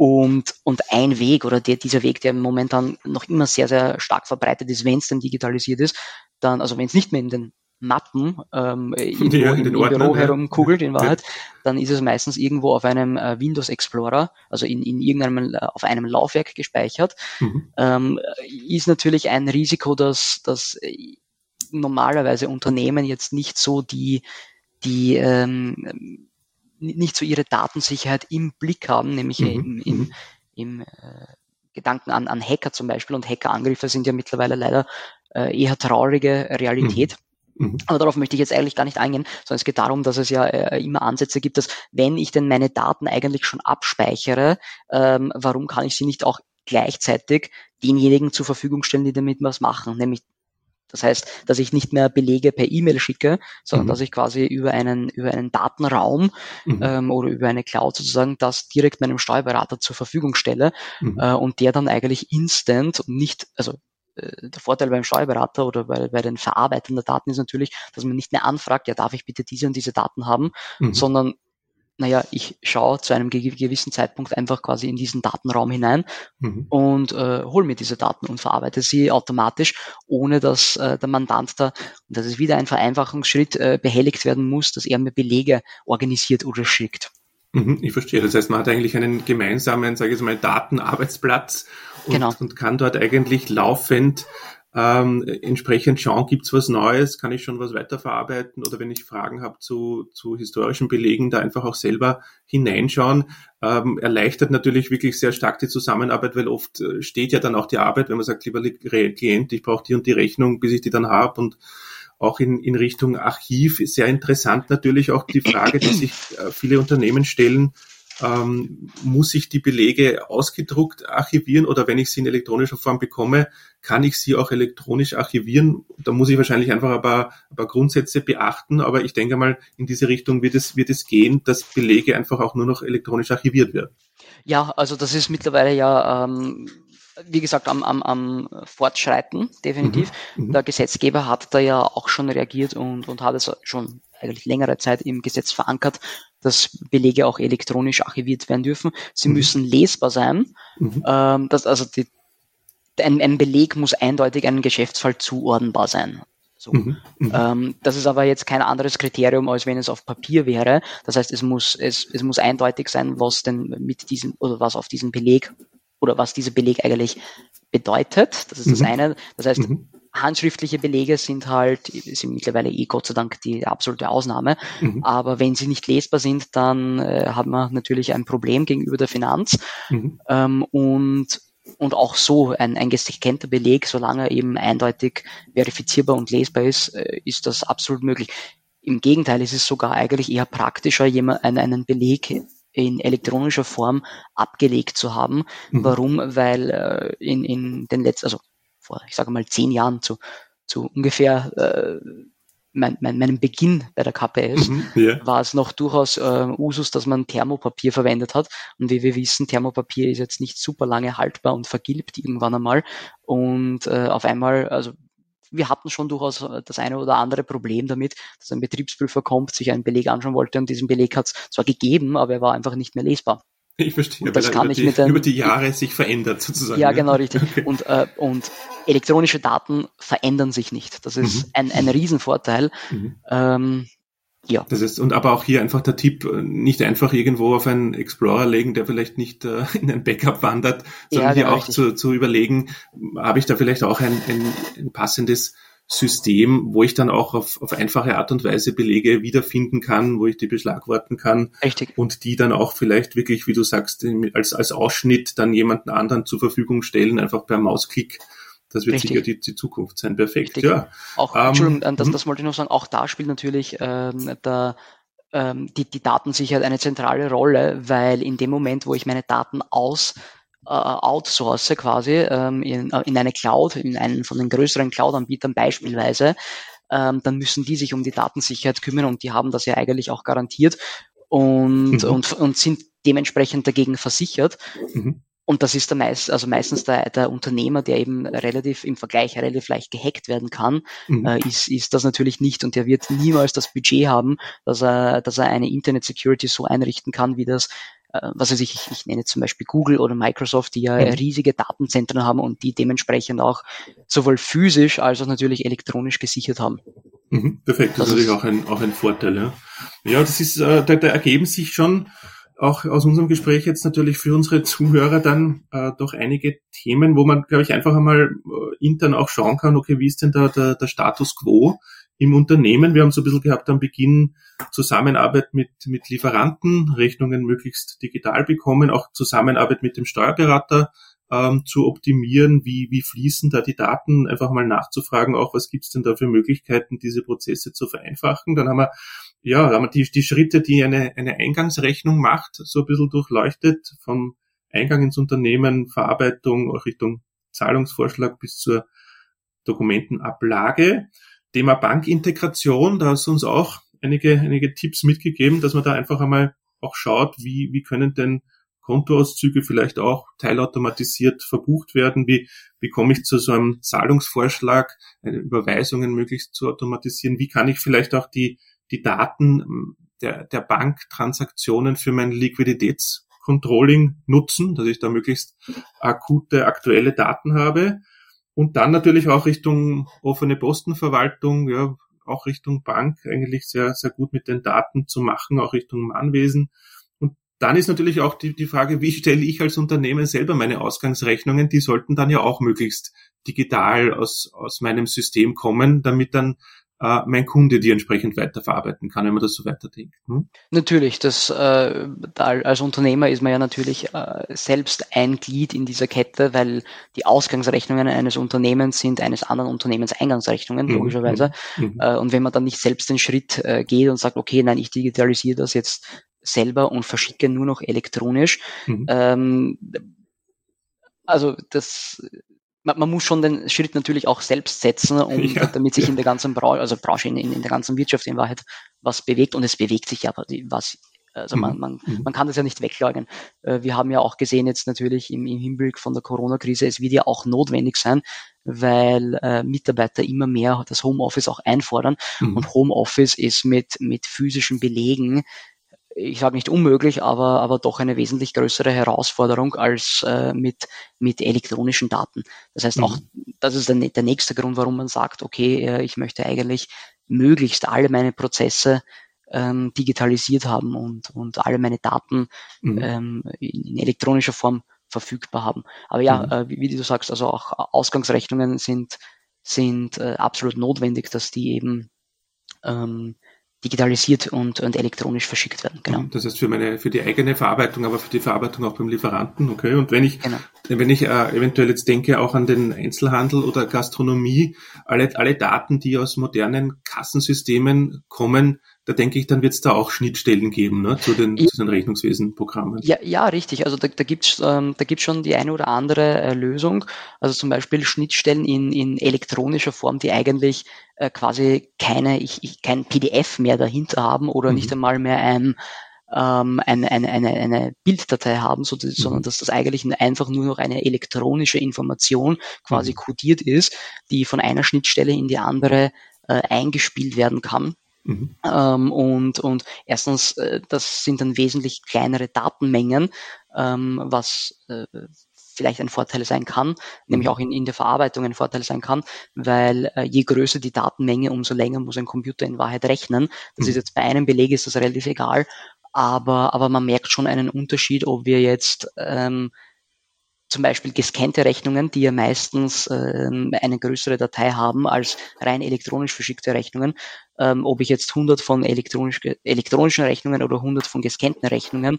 S2: Und, und ein Weg oder der, dieser Weg, der momentan noch immer sehr, sehr stark verbreitet ist, wenn es denn digitalisiert ist, dann, also wenn es nicht mehr in den Mappen ähm, irgendwo ja, in im, im Büro herumkugelt in Wahrheit, ja. dann ist es meistens irgendwo auf einem äh, Windows Explorer, also in, in irgendeinem äh, auf einem Laufwerk gespeichert. Mhm. Ähm, ist natürlich ein Risiko, dass, dass normalerweise Unternehmen jetzt nicht so die die ähm, nicht so ihre Datensicherheit im Blick haben, nämlich mhm. im, im, mhm. im äh, Gedanken an, an Hacker zum Beispiel. Und Hackerangriffe sind ja mittlerweile leider äh, eher traurige Realität. Mhm. mhm. Aber darauf möchte ich jetzt eigentlich gar nicht eingehen, sondern es geht darum, dass es ja äh, immer Ansätze gibt, dass wenn ich denn meine Daten eigentlich schon abspeichere, ähm, warum kann ich sie nicht auch gleichzeitig denjenigen zur Verfügung stellen, die damit was machen, nämlich das heißt, dass ich nicht mehr Belege per E-Mail schicke, sondern mhm. dass ich quasi über einen, über einen Datenraum mhm. ähm, oder über eine Cloud sozusagen das direkt meinem Steuerberater zur Verfügung stelle mhm. äh, und der dann eigentlich instant und nicht, also äh, der Vorteil beim Steuerberater oder bei, bei den Verarbeitern der Daten ist natürlich, dass man nicht mehr anfragt, ja, darf ich bitte diese und diese Daten haben, mhm. sondern naja, ich schaue zu einem gewissen Zeitpunkt einfach quasi in diesen Datenraum hinein mhm. und äh, hole mir diese Daten und verarbeite sie automatisch, ohne dass äh, der Mandant da, und das ist wieder ein Vereinfachungsschritt, äh, behelligt werden muss, dass er mir Belege organisiert oder schickt.
S1: Mhm, ich verstehe. Das heißt, man hat eigentlich einen gemeinsamen, sage ich mal, Datenarbeitsplatz und, genau. und kann dort eigentlich laufend ähm, entsprechend schauen, gibt's was Neues, kann ich schon was weiterverarbeiten? Oder wenn ich Fragen habe zu, zu historischen Belegen, da einfach auch selber hineinschauen. Ähm, erleichtert natürlich wirklich sehr stark die Zusammenarbeit, weil oft äh, steht ja dann auch die Arbeit, wenn man sagt, lieber Klient, ich brauche die und die Rechnung, bis ich die dann habe und auch in, in Richtung Archiv ist sehr interessant natürlich auch die Frage, die sich äh, viele Unternehmen stellen, ähm, muss ich die Belege ausgedruckt archivieren oder wenn ich sie in elektronischer Form bekomme, kann ich sie auch elektronisch archivieren? Da muss ich wahrscheinlich einfach ein paar, ein paar Grundsätze beachten, aber ich denke mal, in diese Richtung wird es, wird es gehen, dass Belege einfach auch nur noch elektronisch archiviert werden.
S2: Ja, also das ist mittlerweile ja ähm, wie gesagt, am, am, am Fortschreiten, definitiv. Mhm, mhm. Der Gesetzgeber hat da ja auch schon reagiert und, und hat es schon eigentlich längere Zeit im Gesetz verankert, dass Belege auch elektronisch archiviert werden dürfen. Sie mhm. müssen lesbar sein. Mhm. Ähm, das, also die, ein, ein, Beleg muss eindeutig einem Geschäftsfall zuordnenbar sein. So. Mhm. mhm. Ähm, das ist aber jetzt kein anderes Kriterium, als wenn es auf Papier wäre. Das heißt, es muss, es, es muss eindeutig sein, was denn mit diesem oder was auf diesem Beleg oder was dieser Beleg eigentlich bedeutet. Das ist das mhm. eine. Das heißt, mhm handschriftliche Belege sind halt, sind mittlerweile eh Gott sei Dank die absolute Ausnahme. Mhm. Aber wenn sie nicht lesbar sind, dann äh, hat man natürlich ein Problem gegenüber der Finanz. Mhm. Ähm, und und auch so ein, ein gescannter Beleg, solange er eben eindeutig verifizierbar und lesbar ist, äh, ist das absolut möglich. Im Gegenteil, ist es sogar eigentlich eher praktischer, jemand, einen Beleg in elektronischer Form abgelegt zu haben. Mhm. Warum? Weil äh, in, in den letzten, also vor, ich sage mal, zehn Jahren zu, zu ungefähr äh, mein, mein, meinem Beginn bei der KPS mhm, yeah. war es noch durchaus äh, Usus, dass man Thermopapier verwendet hat. Und wie wir wissen, Thermopapier ist jetzt nicht super lange haltbar und vergilbt irgendwann einmal. Und äh, auf einmal, also wir hatten schon durchaus das eine oder andere Problem damit, dass ein Betriebsprüfer kommt, sich einen Beleg anschauen wollte und diesen Beleg hat es zwar gegeben, aber er war einfach nicht mehr lesbar.
S1: Ich verstehe, und das kann über, ich die, mit den, über die Jahre sich verändert sozusagen.
S2: Ja, genau, richtig. Okay. Und, äh, und elektronische Daten verändern sich nicht. Das ist mhm. ein, ein Riesenvorteil. Mhm. Ähm,
S1: ja. Das ist, und aber auch hier einfach der Tipp, nicht einfach irgendwo auf einen Explorer legen, der vielleicht nicht äh, in ein Backup wandert, sondern ja, hier genau, auch zu, zu überlegen, habe ich da vielleicht auch ein, ein, ein passendes System, wo ich dann auch auf, auf einfache Art und Weise Belege wiederfinden kann, wo ich die beschlagworten kann
S2: Richtig.
S1: und die dann auch vielleicht wirklich, wie du sagst, als, als Ausschnitt dann jemanden anderen zur Verfügung stellen, einfach per Mausklick. Das wird Richtig. sicher die, die Zukunft sein. Perfekt. Richtig. Ja.
S2: Auch, ähm, Entschuldigung, das, mhm. das wollte ich noch sagen, auch da spielt natürlich ähm, der, ähm, die, die Datensicherheit eine zentrale Rolle, weil in dem Moment, wo ich meine Daten aus äh, outsource quasi ähm, in, äh, in eine Cloud, in einen von den größeren Cloud-Anbietern beispielsweise, ähm, dann müssen die sich um die Datensicherheit kümmern und die haben das ja eigentlich auch garantiert und, mhm. und, und sind dementsprechend dagegen versichert. Mhm. Und das ist der meist, also meistens der, der Unternehmer, der eben relativ im Vergleich relativ leicht gehackt werden kann, mhm. äh, ist, ist das natürlich nicht und der wird niemals das Budget haben, dass er, dass er eine Internet Security so einrichten kann, wie das was weiß ich, ich, ich nenne zum Beispiel Google oder Microsoft, die ja mhm. riesige Datenzentren haben und die dementsprechend auch sowohl physisch als auch natürlich elektronisch gesichert haben.
S1: Mhm, perfekt, das, das ist natürlich auch ein, auch ein Vorteil. Ja, ja das ist, äh, da, da ergeben sich schon auch aus unserem Gespräch jetzt natürlich für unsere Zuhörer dann äh, doch einige Themen, wo man, glaube ich, einfach einmal äh, intern auch schauen kann, okay, wie ist denn da der, der Status quo im Unternehmen. Wir haben so ein bisschen gehabt am Beginn Zusammenarbeit mit, mit Lieferanten, Rechnungen möglichst digital bekommen, auch Zusammenarbeit mit dem Steuerberater ähm, zu optimieren, wie, wie fließen da die Daten, einfach mal nachzufragen, auch was gibt's denn da für Möglichkeiten, diese Prozesse zu vereinfachen. Dann haben wir ja, haben wir die, die Schritte, die eine, eine Eingangsrechnung macht, so ein bisschen durchleuchtet, vom Eingang ins Unternehmen, Verarbeitung, auch Richtung Zahlungsvorschlag bis zur Dokumentenablage. Thema Bankintegration, da hast du uns auch einige, einige Tipps mitgegeben, dass man da einfach einmal auch schaut, wie, wie können denn Kontoauszüge vielleicht auch teilautomatisiert verbucht werden? Wie, wie komme ich zu so einem Zahlungsvorschlag, Überweisungen möglichst zu automatisieren? Wie kann ich vielleicht auch die, die Daten der, der Banktransaktionen für mein Liquiditätscontrolling nutzen, dass ich da möglichst akute, aktuelle Daten habe? Und dann natürlich auch Richtung offene Postenverwaltung, ja, auch Richtung Bank eigentlich sehr, sehr gut mit den Daten zu machen, auch Richtung Mahnwesen. Und dann ist natürlich auch die, die Frage, wie stelle ich als Unternehmen selber meine Ausgangsrechnungen? Die sollten dann ja auch möglichst digital aus, aus meinem System kommen, damit dann äh, mein Kunde die entsprechend weiterverarbeiten kann, wenn man das so weiterdenkt. Hm?
S2: Natürlich, das, äh, als Unternehmer ist man ja natürlich äh, selbst ein Glied in dieser Kette, weil die Ausgangsrechnungen eines Unternehmens sind eines anderen Unternehmens Eingangsrechnungen, mhm. logischerweise. Mhm. mhm. Äh, und wenn man dann nicht selbst den Schritt äh, geht und sagt, okay, nein, ich digitalisiere das jetzt selber und verschicke nur noch elektronisch, mhm. ähm, also das man, man muss schon den Schritt natürlich auch selbst setzen, um, ja, damit sich ja. in der ganzen Branche, also Branche, in, in, der ganzen Wirtschaft in Wahrheit was bewegt und es bewegt sich ja was. Also man, mhm. man, mhm. man kann das ja nicht wegleugnen. Äh, wir haben ja auch gesehen jetzt natürlich im, im Hinblick von der Corona-Krise, es wird ja auch notwendig sein, weil äh, Mitarbeiter immer mehr das Homeoffice auch einfordern. Mhm. Und Homeoffice ist mit, mit physischen Belegen ich sage nicht unmöglich, aber, aber doch eine wesentlich größere Herausforderung als äh, mit, mit elektronischen Daten. Das heißt auch, mhm. das ist der, der nächste Grund, warum man sagt, okay, äh, ich möchte eigentlich möglichst alle meine Prozesse ähm, digitalisiert haben und, und alle meine Daten mhm. ähm, in, in, elektronischer Form verfügbar haben. Aber ja, mhm. äh, wie, wie, du sagst, also auch Ausgangsrechnungen sind, sind äh, absolut notwendig, dass die eben ähm, digitalisiert und, und elektronisch verschickt werden.
S1: Genau. Das heißt für meine für die eigene Verarbeitung, aber für die Verarbeitung auch beim Lieferanten. Okay. Und wenn ich genau. wenn ich äh, eventuell jetzt denke auch an den Einzelhandel oder Gastronomie, alle alle Daten, die aus modernen Kassensystemen kommen, da denke ich, dann wird es da auch Schnittstellen geben ne, zu, den, zu den Rechnungswesenprogrammen.
S2: Ja, ja, richtig. Also da, da gibt's ähm, da gibt's schon die eine oder andere äh, Lösung. Also zum Beispiel Schnittstellen in, in elektronischer Form, die eigentlich äh, quasi keine, ich, ich, kein PDF mehr dahinter haben oder mhm. nicht einmal mehr ein ähm, eine, eine, eine, eine Bilddatei haben, so, mhm. sondern dass das eigentlich einfach nur noch eine elektronische Information quasi mhm. kodiert ist, die von einer Schnittstelle in die andere äh, eingespielt werden kann. Mhm. Ähm, und, und erstens, äh, das sind dann wesentlich kleinere Datenmengen, ähm, was äh, vielleicht ein Vorteil sein kann, nämlich auch in, in der Verarbeitung ein Vorteil sein kann, weil äh, je größer die Datenmenge, umso länger muss ein Computer in Wahrheit rechnen. Das mhm. ist jetzt bei einem Beleg ist das relativ egal, aber, aber man merkt schon einen Unterschied, ob wir jetzt ähm, zum Beispiel gescannte Rechnungen, die ja meistens ähm, eine größere Datei haben als rein elektronisch verschickte Rechnungen. Ähm, ob ich jetzt 100 von elektronisch, elektronischen Rechnungen oder 100 von gescannten Rechnungen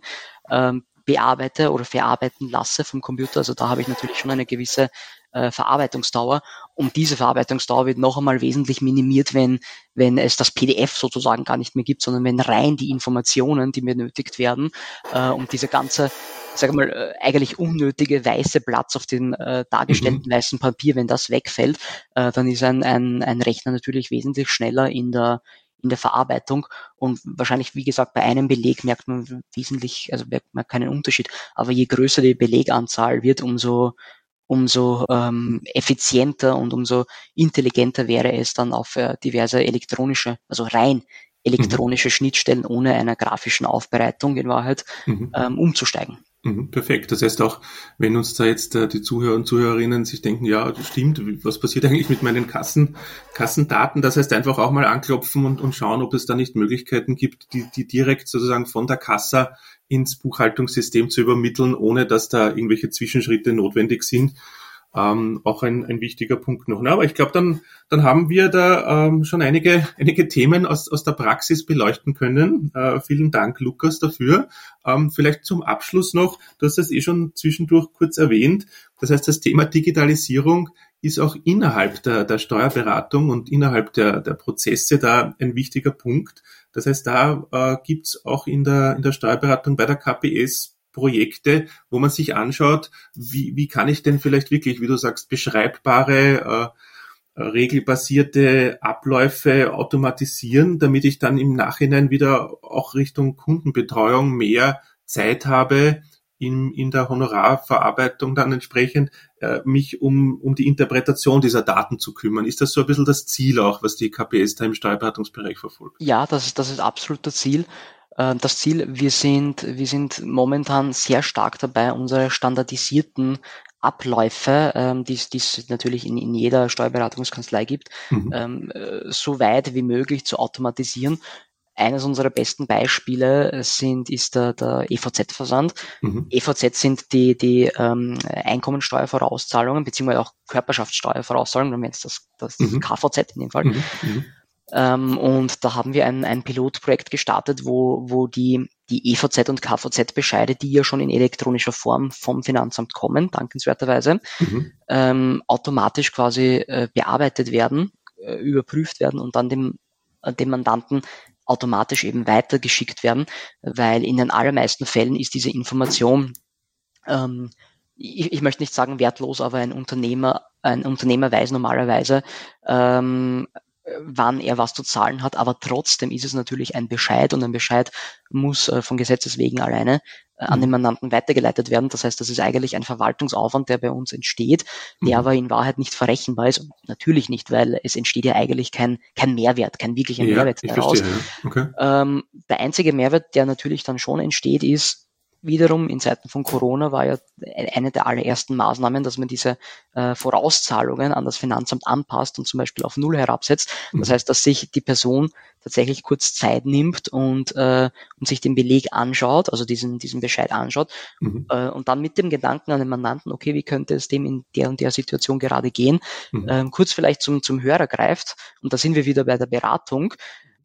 S2: ähm, bearbeite oder verarbeiten lasse vom Computer. Also da habe ich natürlich schon eine gewisse äh, Verarbeitungsdauer. Und diese Verarbeitungsdauer wird noch einmal wesentlich minimiert, wenn, wenn es das PDF sozusagen gar nicht mehr gibt, sondern wenn rein die Informationen, die benötigt werden, äh, und diese ganze sage mal, äh, eigentlich unnötige weiße Platz auf dem äh, dargestellten mhm. weißen Papier, wenn das wegfällt, äh, dann ist ein, ein, ein Rechner natürlich wesentlich schneller in der, in der Verarbeitung und wahrscheinlich, wie gesagt, bei einem Beleg merkt man wesentlich, also merkt man keinen Unterschied, aber je größer die Beleganzahl wird, umso umso ähm, effizienter und umso intelligenter wäre es dann auf äh, diverse elektronische, also rein elektronische mhm. Schnittstellen ohne einer grafischen Aufbereitung in Wahrheit mhm. ähm, umzusteigen.
S1: Mhm, perfekt. Das heißt auch, wenn uns da jetzt äh, die Zuhörer und Zuhörerinnen sich denken, ja, das stimmt, was passiert eigentlich mit meinen Kassen, Kassendaten? Das heißt einfach auch mal anklopfen und, und schauen, ob es da nicht Möglichkeiten gibt, die, die direkt sozusagen von der Kassa ins Buchhaltungssystem zu übermitteln, ohne dass da irgendwelche Zwischenschritte notwendig sind. Ähm, auch ein, ein wichtiger Punkt noch. Na, aber ich glaube, dann, dann haben wir da ähm, schon einige, einige Themen aus, aus der Praxis beleuchten können. Äh, vielen Dank, Lukas, dafür. Ähm, vielleicht zum Abschluss noch, du hast es eh schon zwischendurch kurz erwähnt. Das heißt, das Thema Digitalisierung ist auch innerhalb der, der Steuerberatung und innerhalb der, der Prozesse da ein wichtiger Punkt. Das heißt, da äh, gibt auch in der, in der Steuerberatung bei der KPS Projekte, wo man sich anschaut, wie, wie kann ich denn vielleicht wirklich, wie du sagst, beschreibbare, äh, regelbasierte Abläufe automatisieren, damit ich dann im Nachhinein wieder auch Richtung Kundenbetreuung mehr Zeit habe, in, in der Honorarverarbeitung dann entsprechend äh, mich um, um die Interpretation dieser Daten zu kümmern. Ist das so ein bisschen das Ziel auch, was die KPS da im Steuerberatungsbereich verfolgt?
S2: Ja, das ist, das ist absolut das Ziel. Äh, das Ziel, wir sind, wir sind momentan sehr stark dabei, unsere standardisierten Abläufe, ähm, die es natürlich in, in jeder Steuerberatungskanzlei gibt, mhm. ähm, äh, so weit wie möglich zu automatisieren. Eines unserer besten Beispiele sind, ist der, der EVZ-Versand. Mhm. EVZ sind die, die ähm, Einkommensteuervorauszahlungen beziehungsweise auch Körperschaftssteuervorauszahlungen, wenn jetzt das, das mhm. KVZ in dem Fall. Mhm. Ähm, und da haben wir ein, ein Pilotprojekt gestartet, wo, wo die, die EVZ und KVZ-Bescheide, die ja schon in elektronischer Form vom Finanzamt kommen, dankenswerterweise, mhm. ähm, automatisch quasi äh, bearbeitet werden, äh, überprüft werden und dann dem, äh, dem Mandanten automatisch eben weitergeschickt werden, weil in den allermeisten Fällen ist diese Information ähm, ich, ich möchte nicht sagen wertlos, aber ein Unternehmer, ein Unternehmer weiß normalerweise, ähm, wann er was zu zahlen hat, aber trotzdem ist es natürlich ein Bescheid und ein Bescheid muss äh, von Gesetzes wegen alleine äh, an den mhm. Mandanten weitergeleitet werden. Das heißt, das ist eigentlich ein Verwaltungsaufwand, der bei uns entsteht, der mhm. aber in Wahrheit nicht verrechenbar ist. Und natürlich nicht, weil es entsteht ja eigentlich kein, kein Mehrwert, kein wirklicher ja, Mehrwert daraus. Verstehe, ja. okay. ähm, der einzige Mehrwert, der natürlich dann schon entsteht, ist, wiederum in Zeiten von Corona war ja eine der allerersten Maßnahmen, dass man diese äh, Vorauszahlungen an das Finanzamt anpasst und zum Beispiel auf Null herabsetzt. Das mhm. heißt, dass sich die Person tatsächlich kurz Zeit nimmt und, äh, und sich den Beleg anschaut, also diesen, diesen Bescheid anschaut mhm. äh, und dann mit dem Gedanken an den Mandanten, okay, wie könnte es dem in der und der Situation gerade gehen, mhm. ähm, kurz vielleicht zum, zum Hörer greift und da sind wir wieder bei der Beratung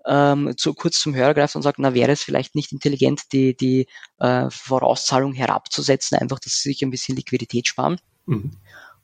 S2: ähm, zu, kurz zum Hörer greift und sagt, na wäre es vielleicht nicht intelligent, die, die äh, Vorauszahlung herabzusetzen, einfach, dass sie sich ein bisschen Liquidität sparen. Mhm.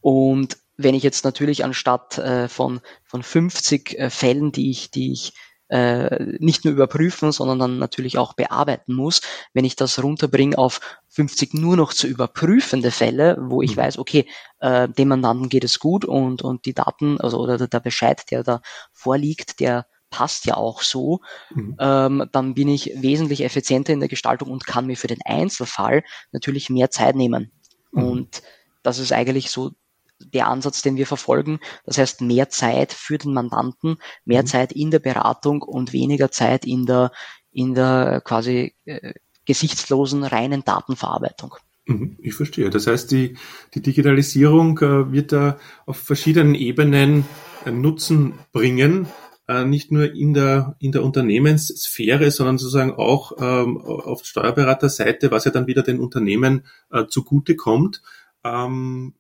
S2: Und wenn ich jetzt natürlich anstatt äh, von, von 50 äh, Fällen, die ich, die ich äh, nicht nur überprüfen, sondern dann natürlich auch bearbeiten muss, wenn ich das runterbringe auf 50 nur noch zu überprüfende Fälle, wo ich mhm. weiß, okay, äh, dem Mandanten geht es gut und, und die Daten, also oder der Bescheid, der da vorliegt, der passt ja auch so, mhm. ähm, dann bin ich wesentlich effizienter in der Gestaltung und kann mir für den Einzelfall natürlich mehr Zeit nehmen. Mhm. Und das ist eigentlich so der Ansatz, den wir verfolgen. Das heißt, mehr Zeit für den Mandanten, mehr mhm. Zeit in der Beratung und weniger Zeit in der, in der quasi äh, gesichtslosen reinen Datenverarbeitung.
S1: Mhm, ich verstehe. Das heißt, die, die Digitalisierung äh, wird da auf verschiedenen Ebenen äh, Nutzen bringen äh, nicht nur in der, in der Unternehmenssphäre, sondern sozusagen auch ähm, auf Steuerberaterseite, was ja dann wieder den Unternehmen äh, zugute kommt. Ähm,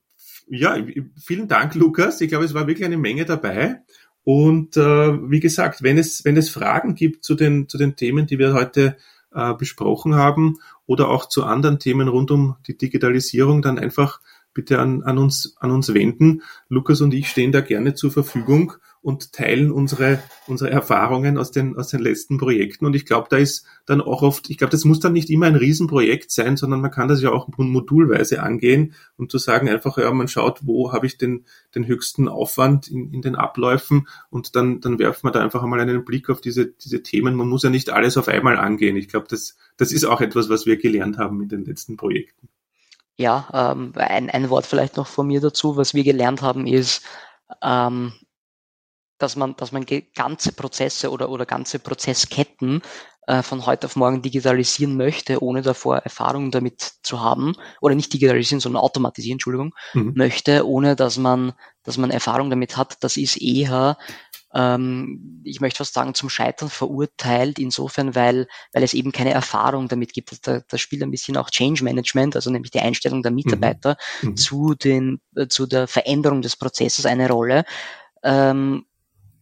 S1: ja, vielen Dank, Lukas. Ich glaube, es war wirklich eine Menge dabei. Und äh, wie gesagt, wenn es, wenn es Fragen gibt zu den, zu den Themen, die wir heute äh, besprochen haben oder auch zu anderen Themen rund um die Digitalisierung, dann einfach bitte an, an, uns, an uns wenden. Lukas und ich stehen da gerne zur Verfügung und teilen unsere, unsere Erfahrungen aus den, aus den letzten Projekten. Und ich glaube, da ist dann auch oft, ich glaube, das muss dann nicht immer ein Riesenprojekt sein, sondern man kann das ja auch modulweise angehen und zu sagen einfach, ja, man schaut, wo habe ich den, den höchsten Aufwand in, in den Abläufen und dann, dann werft man da einfach einmal einen Blick auf diese, diese Themen. Man muss ja nicht alles auf einmal angehen. Ich glaube, das, das ist auch etwas, was wir gelernt haben in den letzten Projekten.
S2: Ja, ähm, ein, ein Wort vielleicht noch von mir dazu. Was wir gelernt haben, ist, ähm, dass man, dass man ganze Prozesse oder, oder ganze Prozessketten äh, von heute auf morgen digitalisieren möchte, ohne davor Erfahrung damit zu haben, oder nicht digitalisieren, sondern automatisieren, Entschuldigung, mhm. möchte, ohne dass man, dass man Erfahrung damit hat, das ist eher ähm, ich möchte fast sagen, zum Scheitern verurteilt, insofern, weil, weil es eben keine Erfahrung damit gibt. Da, da spielt ein bisschen auch Change Management, also nämlich die Einstellung der Mitarbeiter mhm. mhm. zu, den, äh, zu der Veränderung des Prozesses eine Rolle. Ähm,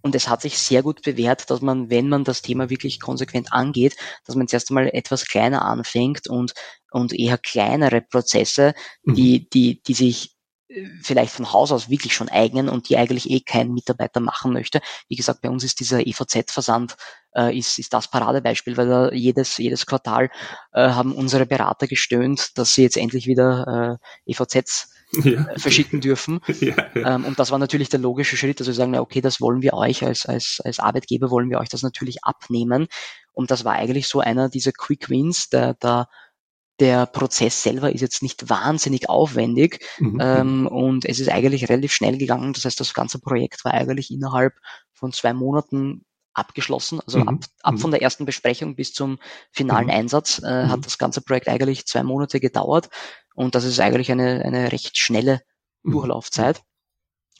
S2: und es hat sich sehr gut bewährt, dass man, wenn man das Thema wirklich konsequent angeht, dass man zuerst einmal etwas kleiner anfängt und, und eher kleinere Prozesse, mhm. die, die, die sich vielleicht von Haus aus wirklich schon eignen und die eigentlich eh kein Mitarbeiter machen möchte. Wie gesagt, bei uns ist dieser EVZ-Versand äh, ist, ist das Paradebeispiel, weil da jedes, jedes Quartal äh, haben unsere Berater gestöhnt, dass sie jetzt endlich wieder äh, EVZs ja. Äh, verschicken dürfen. Ja, ja. Ähm, und das war natürlich der logische Schritt, also wir sagen, na, okay, das wollen wir euch als, als, als Arbeitgeber, wollen wir euch das natürlich abnehmen. Und das war eigentlich so einer dieser Quick Wins, der, der der Prozess selber ist jetzt nicht wahnsinnig aufwendig mhm. ähm, und es ist eigentlich relativ schnell gegangen. Das heißt, das ganze Projekt war eigentlich innerhalb von zwei Monaten abgeschlossen. Also mhm. ab, ab mhm. von der ersten Besprechung bis zum finalen mhm. Einsatz äh, hat mhm. das ganze Projekt eigentlich zwei Monate gedauert und das ist eigentlich eine, eine recht schnelle mhm. Durchlaufzeit.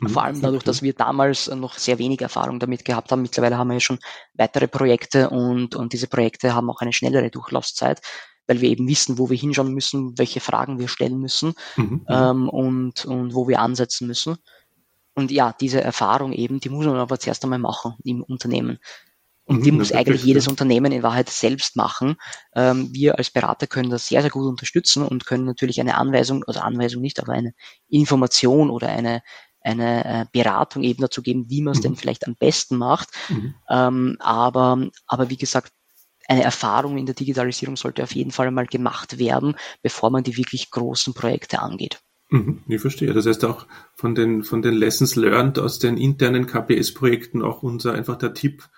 S2: Vor allem dadurch, dass wir damals noch sehr wenig Erfahrung damit gehabt haben. Mittlerweile haben wir ja schon weitere Projekte und, und diese Projekte haben auch eine schnellere Durchlaufzeit weil wir eben wissen, wo wir hinschauen müssen, welche Fragen wir stellen müssen mhm, mhm. ähm, und, und wo wir ansetzen müssen. Und ja, diese Erfahrung eben, die muss man aber zuerst einmal machen im Unternehmen. Und die muss eigentlich jedes. Unternehmen in Wahrheit selbst machen. Ähm, wir als Berater können das sehr, sehr gut unterstützen und können natürlich eine Anweisung, also Anweisung nicht, aber eine Information oder eine, eine äh, Beratung eben dazu geben, wie man es mhm. denn vielleicht am besten macht. Mhm. Ähm, aber, aber wie gesagt, eine Erfahrung in der Digitalisierung sollte auf jeden Fall mal gemacht werden, bevor man die wirklich großen Projekte angeht.
S1: Mhm, ich verstehe. Das heißt auch von den, von den Lessons learned aus den internen KPS-Projekten auch unser einfach der Tipp,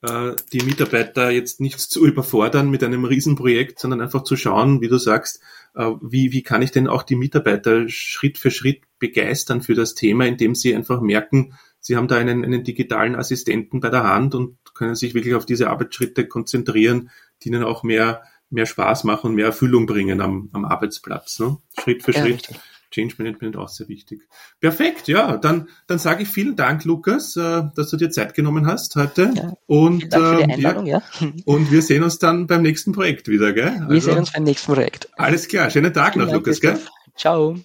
S1: die Mitarbeiter jetzt nicht zu überfordern mit einem Riesenprojekt, sondern einfach zu schauen, wie du sagst, äh, wie, wie kann ich denn auch die Mitarbeiter Schritt für Schritt begeistern für das Thema, indem sie einfach merken, sie haben da einen, einen digitalen Assistenten bei der Hand und können sich wirklich auf diese Arbeitsschritte konzentrieren, die ihnen auch mehr, mehr Spaß machen und mehr Erfüllung bringen am, am Arbeitsplatz. Ne? Schritt für ja, Schritt. Richtig. Change Management auch sehr wichtig. Perfekt, ja, dann, dann sage ich vielen Dank, Lukas, äh, dass du dir Zeit genommen hast heute. Ja, und, äh, ja, ja. und wir sehen uns dann beim nächsten Projekt wieder, gell?
S2: Also, wir sehen uns beim nächsten Projekt.
S1: Alles klar, schönen Tag vielen noch, Dank, Lukas, gell?
S2: Ciao.